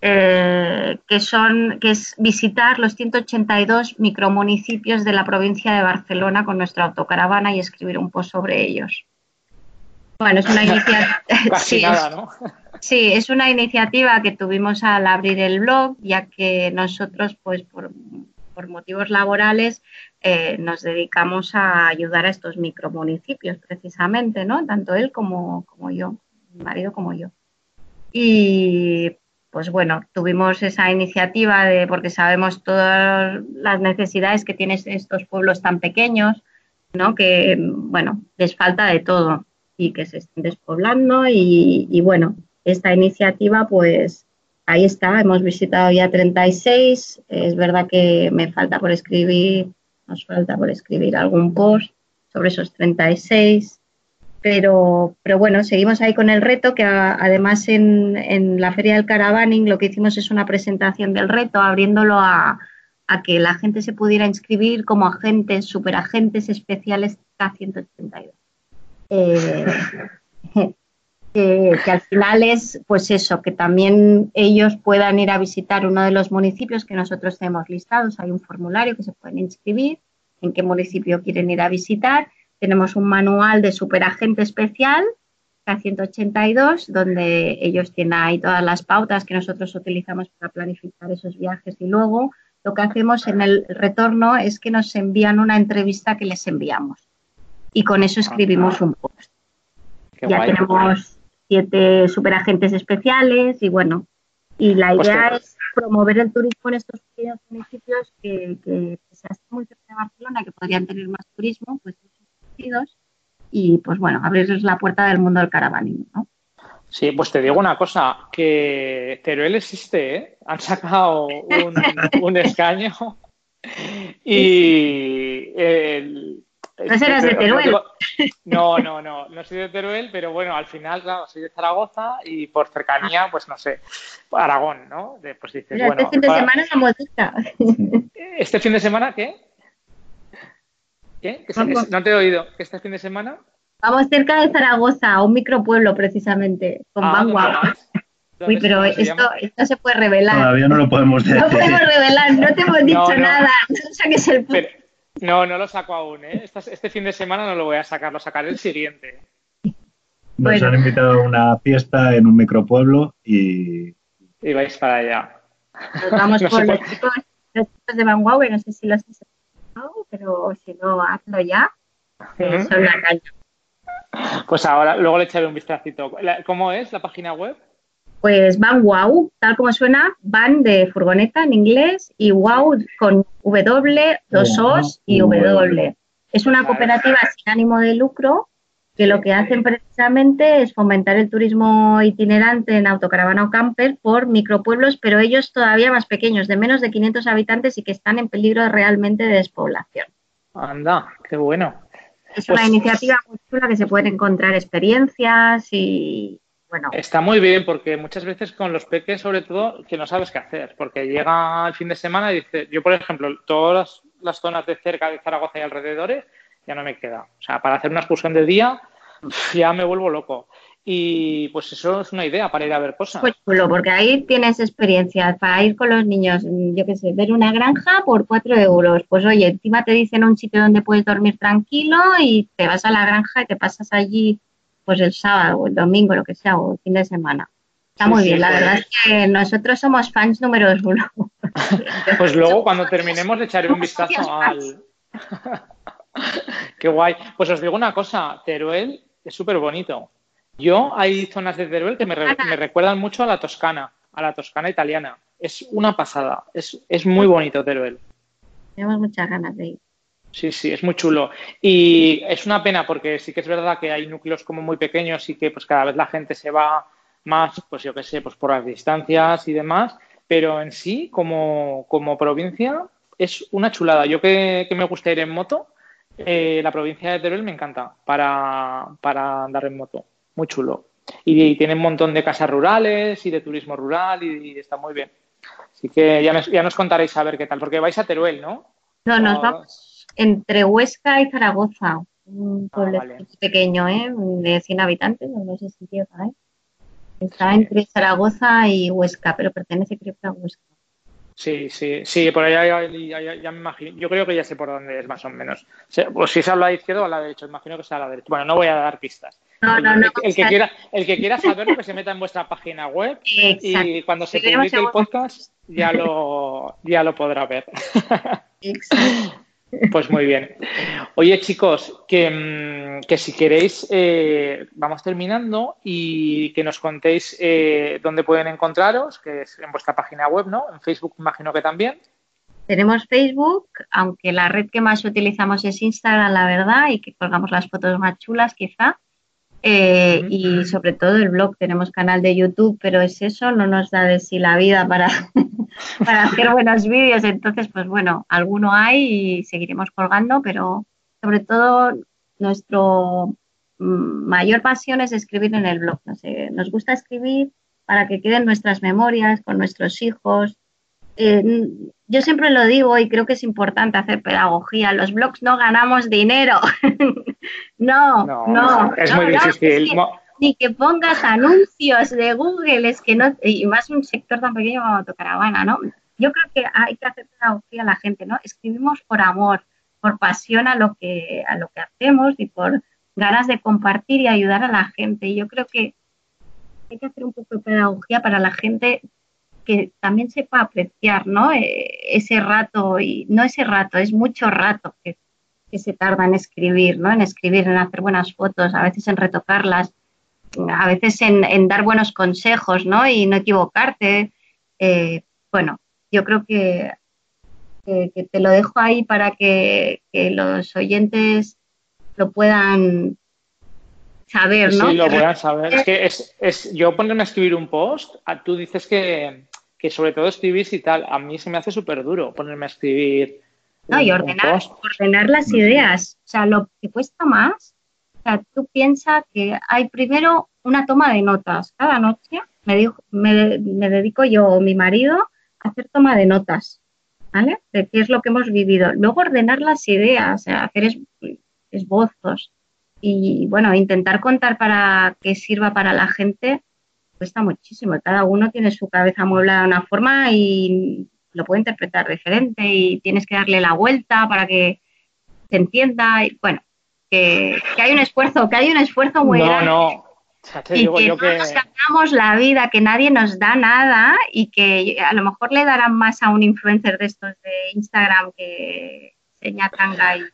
eh, que son que es visitar los 182 micromunicipios de la provincia de Barcelona con nuestra autocaravana y escribir un post sobre ellos. Bueno, es una iniciativa. sí, ¿no? sí, es una iniciativa que tuvimos al abrir el blog, ya que nosotros, pues, por, motivos laborales, eh, nos dedicamos a ayudar a estos micromunicipios, precisamente, ¿no? Tanto él como, como yo, mi marido como yo. Y pues bueno, tuvimos esa iniciativa de, porque sabemos todas las necesidades que tienen estos pueblos tan pequeños, ¿no? Que, bueno, les falta de todo y que se estén despoblando y, bueno, esta iniciativa pues ahí está, hemos visitado ya 36, es verdad que me falta por escribir, nos falta por escribir algún post sobre esos 36 pero, pero bueno, seguimos ahí con el reto, que además en, la Feria del Caravaning lo que hicimos es una presentación del reto, abriéndolo a, que la gente se pudiera inscribir como agentes, superagentes especiales K182. Eh, que al final es, pues eso, que también ellos puedan ir a visitar uno de los municipios que nosotros tenemos listados. Hay un formulario que se pueden inscribir, en qué municipio quieren ir a visitar tenemos un manual de superagente especial, K182, donde ellos tienen ahí todas las pautas que nosotros utilizamos para planificar esos viajes. Y luego lo que hacemos en el retorno es que nos envían una entrevista que les enviamos. Y con eso escribimos un post. ya tenemos siete superagentes especiales y bueno, y la pues idea es promover el turismo en estos pequeños municipios que, que, se muy cerca de Barcelona, que podrían tener más turismo, pues y pues bueno, abrirles la puerta del mundo del caravaning, ¿no? Sí, pues te digo una cosa, que Teruel existe, ¿eh? Han sacado un, escaño y el, ¿No serás de Teruel? No, no, no, no soy de Teruel, pero bueno, al final, claro, soy de Zaragoza y por cercanía, pues no sé, Aragón, ¿no? pues dices, bueno, este fin de semana la ¿Este fin de semana qué? ¿Qué? no te he oído. ¿Que este fin de semana? Vamos cerca de Zaragoza, un micropueblo precisamente, con ah, Uy, pero esto, esto se puede revelar. Todavía no lo podemos decir. No podemos revelar, no te hemos dicho nada. No no, lo saco aún, ¿eh? Este, fin de semana no lo voy a sacar, lo sacaré el siguiente. Nos han invitado a una fiesta en un micropueblo y... Y vais para allá. Nos vamos por los, chicos, los chicos de Van no sé si los pero si no, hazlo ya. son la caña. Pues ahora, luego le echaré un vistacito. ¿Cómo es la página web? Pues Van Wow, tal como suena, Van de furgoneta en inglés y Wow con W, dos O's y W. Es una cooperativa sin ánimo de lucro que lo que hacen precisamente es fomentar el turismo itinerante en autocaravana o camper por micropueblos, pero ellos todavía más pequeños, de menos de 500 habitantes y que están en peligro realmente de despoblación. Anda, qué bueno. Es una pues iniciativa muy chula que se pueden encontrar experiencias y, bueno. Está muy bien porque muchas veces con los peques, sobre todo, que no sabes qué hacer, porque llega el fin de semana y dice, yo por ejemplo, todas las zonas de cerca de Zaragoza y alrededores, ya no me queda. O sea, para hacer una excursión de día ya me vuelvo loco. Y pues eso es una idea para ir a ver cosas. Pues chulo, porque ahí tienes experiencia para ir con los niños, yo qué sé, ver una granja por cuatro euros. Pues oye, encima te dicen un sitio donde puedes dormir tranquilo y te vas a la granja y te pasas allí pues el sábado o el domingo, lo que sea, o el fin de semana. Está muy bien, la pues. verdad es que nosotros somos fans número uno. pues luego cuando terminemos le echaré un vistazo al... Qué guay. Pues os digo una cosa, Teruel es súper bonito. Yo hay zonas de Teruel que me, recuerdan mucho a la Toscana, a la Toscana italiana. Es una pasada, es, es muy bonito Teruel. Tenemos muchas ganas de ir. Sí, sí, es muy chulo. Y es una pena porque sí que es verdad que hay núcleos como muy pequeños y que pues cada vez la gente se va más, pues yo qué sé, pues por las distancias y demás, pero en sí, como, como provincia, es una chulada. Yo que, me gusta ir en moto, eh, la provincia de Teruel me encanta para, para andar en moto muy chulo. Y, tiene un montón de casas rurales y de turismo rural y, está muy bien. Así que ya, ya, nos contaréis a ver qué tal, porque vais a Teruel, ¿no? No, nos vamos entre Huesca y Zaragoza, un ah, pueblo pequeño, ¿eh? de 100 habitantes, no sé si ¿eh? Está entre Zaragoza y Huesca, pero pertenece creo a Huesca. Sí, sí, sí, por allá ya, me imagino. Yo creo que ya sé por dónde es más o menos. Pues si es a la izquierda o a la derecha, imagino que sea a la derecha. Bueno, no voy a dar pistas. No, no, no. El, que quiera, el que quiera saberlo, que se meta en vuestra página web y cuando se publique el podcast ya lo, ya lo podrá ver. Exacto. Pues muy bien. Oye, chicos, que, mm, si queréis, eh, vamos terminando y que nos contéis eh, dónde pueden encontraros, que es en vuestra página web, ¿no? En Facebook, imagino que también. Tenemos Facebook, aunque la red que más utilizamos es Instagram, la verdad, y que colgamos las fotos más chulas, quizá. Eh, y sobre todo el blog, tenemos canal de YouTube, pero es eso, no nos da de sí la vida para, para hacer buenos vídeos. Entonces, pues bueno, alguno hay y seguiremos colgando, pero sobre todo nuestro mm, mayor pasión es escribir en el blog. nos gusta escribir para que queden nuestras memorias con nuestros hijos. Eh, yo siempre lo digo y creo que es importante hacer pedagogía. Los blogs no ganamos dinero. no, no, Es muy difícil. Ni que pongas anuncios de Google, es que no, y más un sector tan pequeño como Autocaravana, ¿no? Yo creo que hay que hacer pedagogía a la gente, ¿no? Escribimos por amor, por pasión a lo que, a lo que hacemos y por ganas de compartir y ayudar a la gente. Y yo creo que hay que hacer un poco de pedagogía para la gente que también sepa apreciar, ¿no? Eh, ese rato, y no ese rato, es mucho rato que, se tarda en escribir, ¿no? En escribir, en hacer buenas fotos, a veces en retocarlas, a veces en, dar buenos consejos, ¿no? Y no equivocarte. Eh, bueno, yo creo que, que, te lo dejo ahí para que, los oyentes lo puedan saber, ¿no? Sí, lo puedan saber. Es que es, es, yo ponerme a escribir un post, tú dices que, que sobre todo escribís y tal, a mí se me hace súper duro ponerme a escribir. No, y ordenar, ordenar las ideas. O sea, lo que cuesta más, sea, tú piensas que hay primero una toma de notas. Cada noche me, dijo, me, me dedico yo o mi marido a hacer toma de notas, ¿vale? De qué es lo que hemos vivido. Luego ordenar las ideas, hacer esbozos y, bueno, intentar contar para que sirva para la gente cuesta muchísimo. Cada uno tiene su cabeza amueblada de una forma y lo puede interpretar diferente y tienes que darle la vuelta para que se entienda. Y, bueno, que, hay un esfuerzo, que hay un esfuerzo muy grande. No, y que no nos ganamos la vida, que nadie nos da nada y que a lo mejor le darán más a un influencer de estos de Instagram que seña tanga y...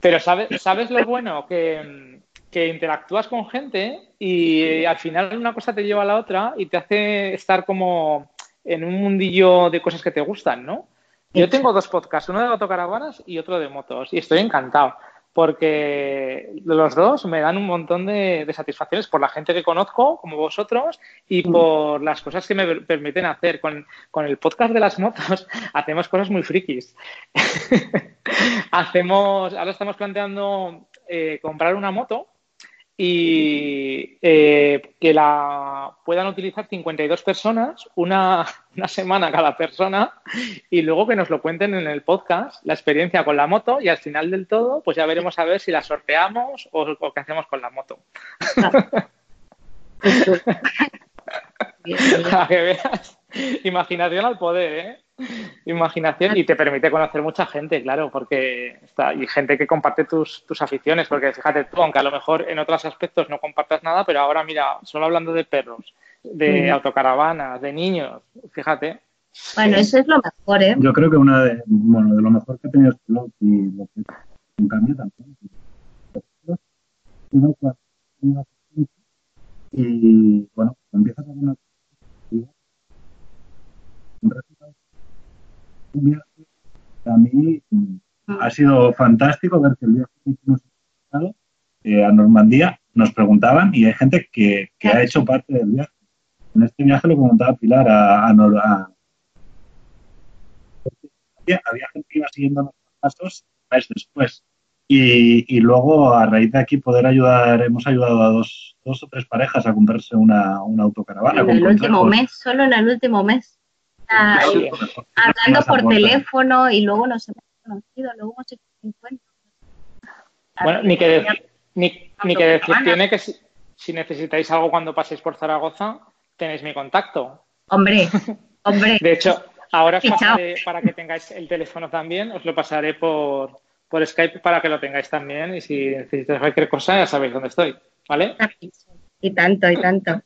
Pero ¿sabes, ¿sabes lo bueno? Que que interactúas con gente y al final una cosa te lleva a la otra y te hace estar como en un mundillo de cosas que te gustan, ¿no? Yo tengo dos podcasts, uno de autocaravanas y otro de motos, y estoy encantado porque los dos me dan un montón de, satisfacciones por la gente que conozco, como vosotros, y mm. por las cosas que me permiten hacer. Con, con el podcast de las motos hacemos cosas muy frikis. hacemos, ahora estamos planteando eh, comprar una moto y eh, que la puedan utilizar 52 personas, una, una, semana cada persona, y luego que nos lo cuenten en el podcast, la experiencia con la moto, y al final del todo, pues ya veremos a ver si la sorteamos o, o qué hacemos con la moto. a que veas, imaginación al poder, ¿eh? Imaginación y te permite conocer mucha gente, claro, porque está, y gente que comparte tus, tus aficiones, porque fíjate tú, aunque a lo mejor en otros aspectos no compartas nada, pero ahora mira, solo hablando de perros, de autocaravanas, de niños, fíjate. Bueno, eso es lo mejor, ¿eh? Yo creo que una de, bueno, de lo mejor que ha tenido este blog y lo que un cambio también. Y bueno, empiezas a una un resultado un viaje a mí mm, ha sido fantástico ver que el viaje que hicimos eh, a Normandía nos preguntaban y hay gente que, que, ha hecho parte del viaje. En este viaje lo comentaba Pilar a, a, a había gente que iba siguiendo nuestros pasos meses después. Y, y, luego, a raíz de aquí, poder ayudar, hemos ayudado a dos, dos o tres parejas a comprarse una, una autocaravana. En el último mes, solo en el último mes hablando por teléfono y luego nos hemos conocido, luego hemos hecho encuentros. Bueno, ni que, ni, ni que decir tiene que si, si, necesitáis algo cuando paséis por Zaragoza, tenéis mi contacto. Hombre, hombre. De hecho, ahora os pasaré, para que tengáis el teléfono también, os lo pasaré por, por Skype para que lo tengáis también y si necesitáis cualquier cosa ya sabéis dónde estoy, ¿vale? Y tanto, y tanto.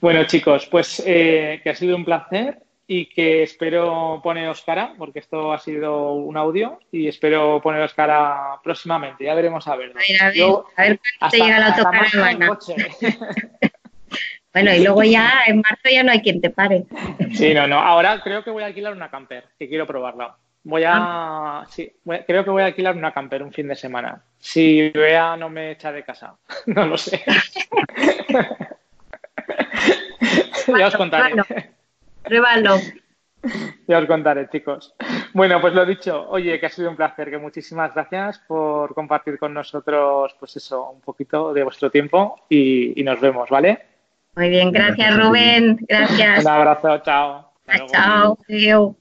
Bueno, chicos, pues eh, que ha sido un placer y que espero poneros cara, porque esto ha sido un audio y espero poneros cara próximamente. Ya veremos a ver. A ver, a ver, Yo, a ver cuándo te llega la autocaravana. bueno, y luego ya en marzo ya no hay quien te pare. Sí, no, no. Ahora creo que voy a alquilar una camper, que quiero probarla. Voy a, ah. sí, creo que voy a alquilar una camper un fin de semana. Si vea no me echa de casa, no lo sé. ya os contaré. Pruébalo. Ya os contaré, chicos. Bueno, pues lo dicho, oye, que ha sido un placer, que muchísimas gracias por compartir con nosotros, pues eso, un poquito de vuestro tiempo y, y nos vemos, ¿vale? Muy bien, gracias Rubén, gracias. Un abrazo, chao. Chao, chao.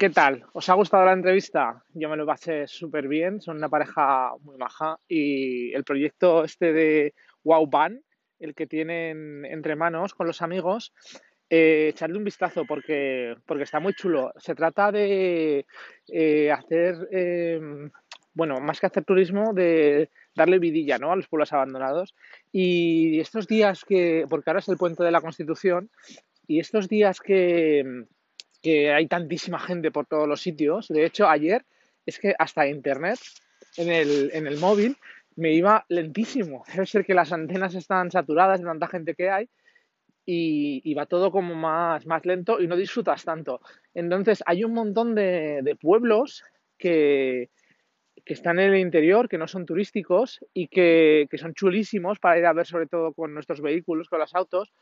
¿Qué tal? ¿Os ha gustado la entrevista? Yo me lo pasé súper bien, son una pareja muy maja y el proyecto este de Wow Band, el que tienen entre manos con los amigos, eh, echarle un vistazo porque, porque está muy chulo. Se trata de eh, hacer, eh, bueno, más que hacer turismo, de darle vidilla ¿no? a los pueblos abandonados. Y estos días que, porque ahora es el puente de la Constitución, y estos días que que hay tantísima gente por todos los sitios. De hecho, ayer es que hasta internet en el, en el móvil me iba lentísimo. Debe ser que las antenas están saturadas de tanta gente que hay y, va todo como más, más lento y no disfrutas tanto. Entonces, hay un montón de, de pueblos que, que, están en el interior, que no son turísticos y que, que, son chulísimos para ir a ver, sobre todo con nuestros vehículos, con los autos.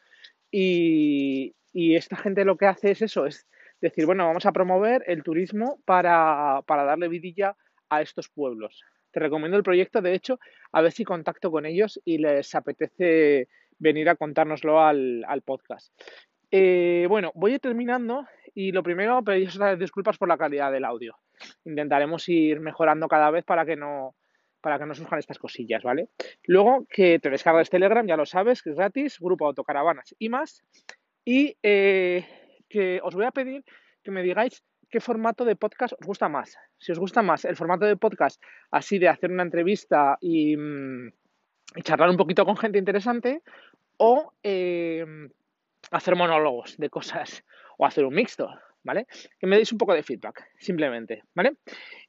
Y, y esta gente lo que hace es eso, es decir, bueno, vamos a promover el turismo para, para darle vidilla a estos pueblos. Te recomiendo el proyecto, de hecho, a ver si contacto con ellos y les apetece venir a contárnoslo al, podcast. Eh, bueno, voy terminando y lo primero, pediros disculpas por la calidad del audio. Intentaremos ir mejorando cada vez para que no para que no surjan estas cosillas, ¿vale? Luego que te descargas Telegram, ya lo sabes, que es gratis, grupo autocaravanas y más. Y eh, que os voy a pedir que me digáis qué formato de podcast os gusta más. Si os gusta más el formato de podcast así de hacer una entrevista y, mm, charlar un poquito con gente interesante o eh, hacer monólogos de cosas o hacer un mixto, ¿vale? Que me deis un poco de feedback, simplemente, ¿vale?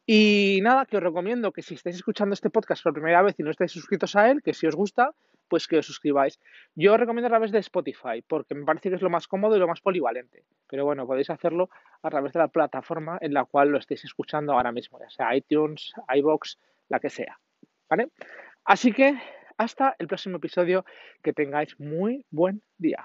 Y nada, que os recomiendo que si estáis escuchando este podcast por primera vez y no estáis suscritos a él, que si os gusta, pues que os suscribáis. Yo os recomiendo a través de Spotify, porque me parece que es lo más cómodo y lo más polivalente. Pero bueno, podéis hacerlo a través de la plataforma en la cual lo estéis escuchando ahora mismo, ya sea iTunes, iBox, la que sea. ¿Vale? Así que hasta el próximo episodio, que tengáis muy buen día.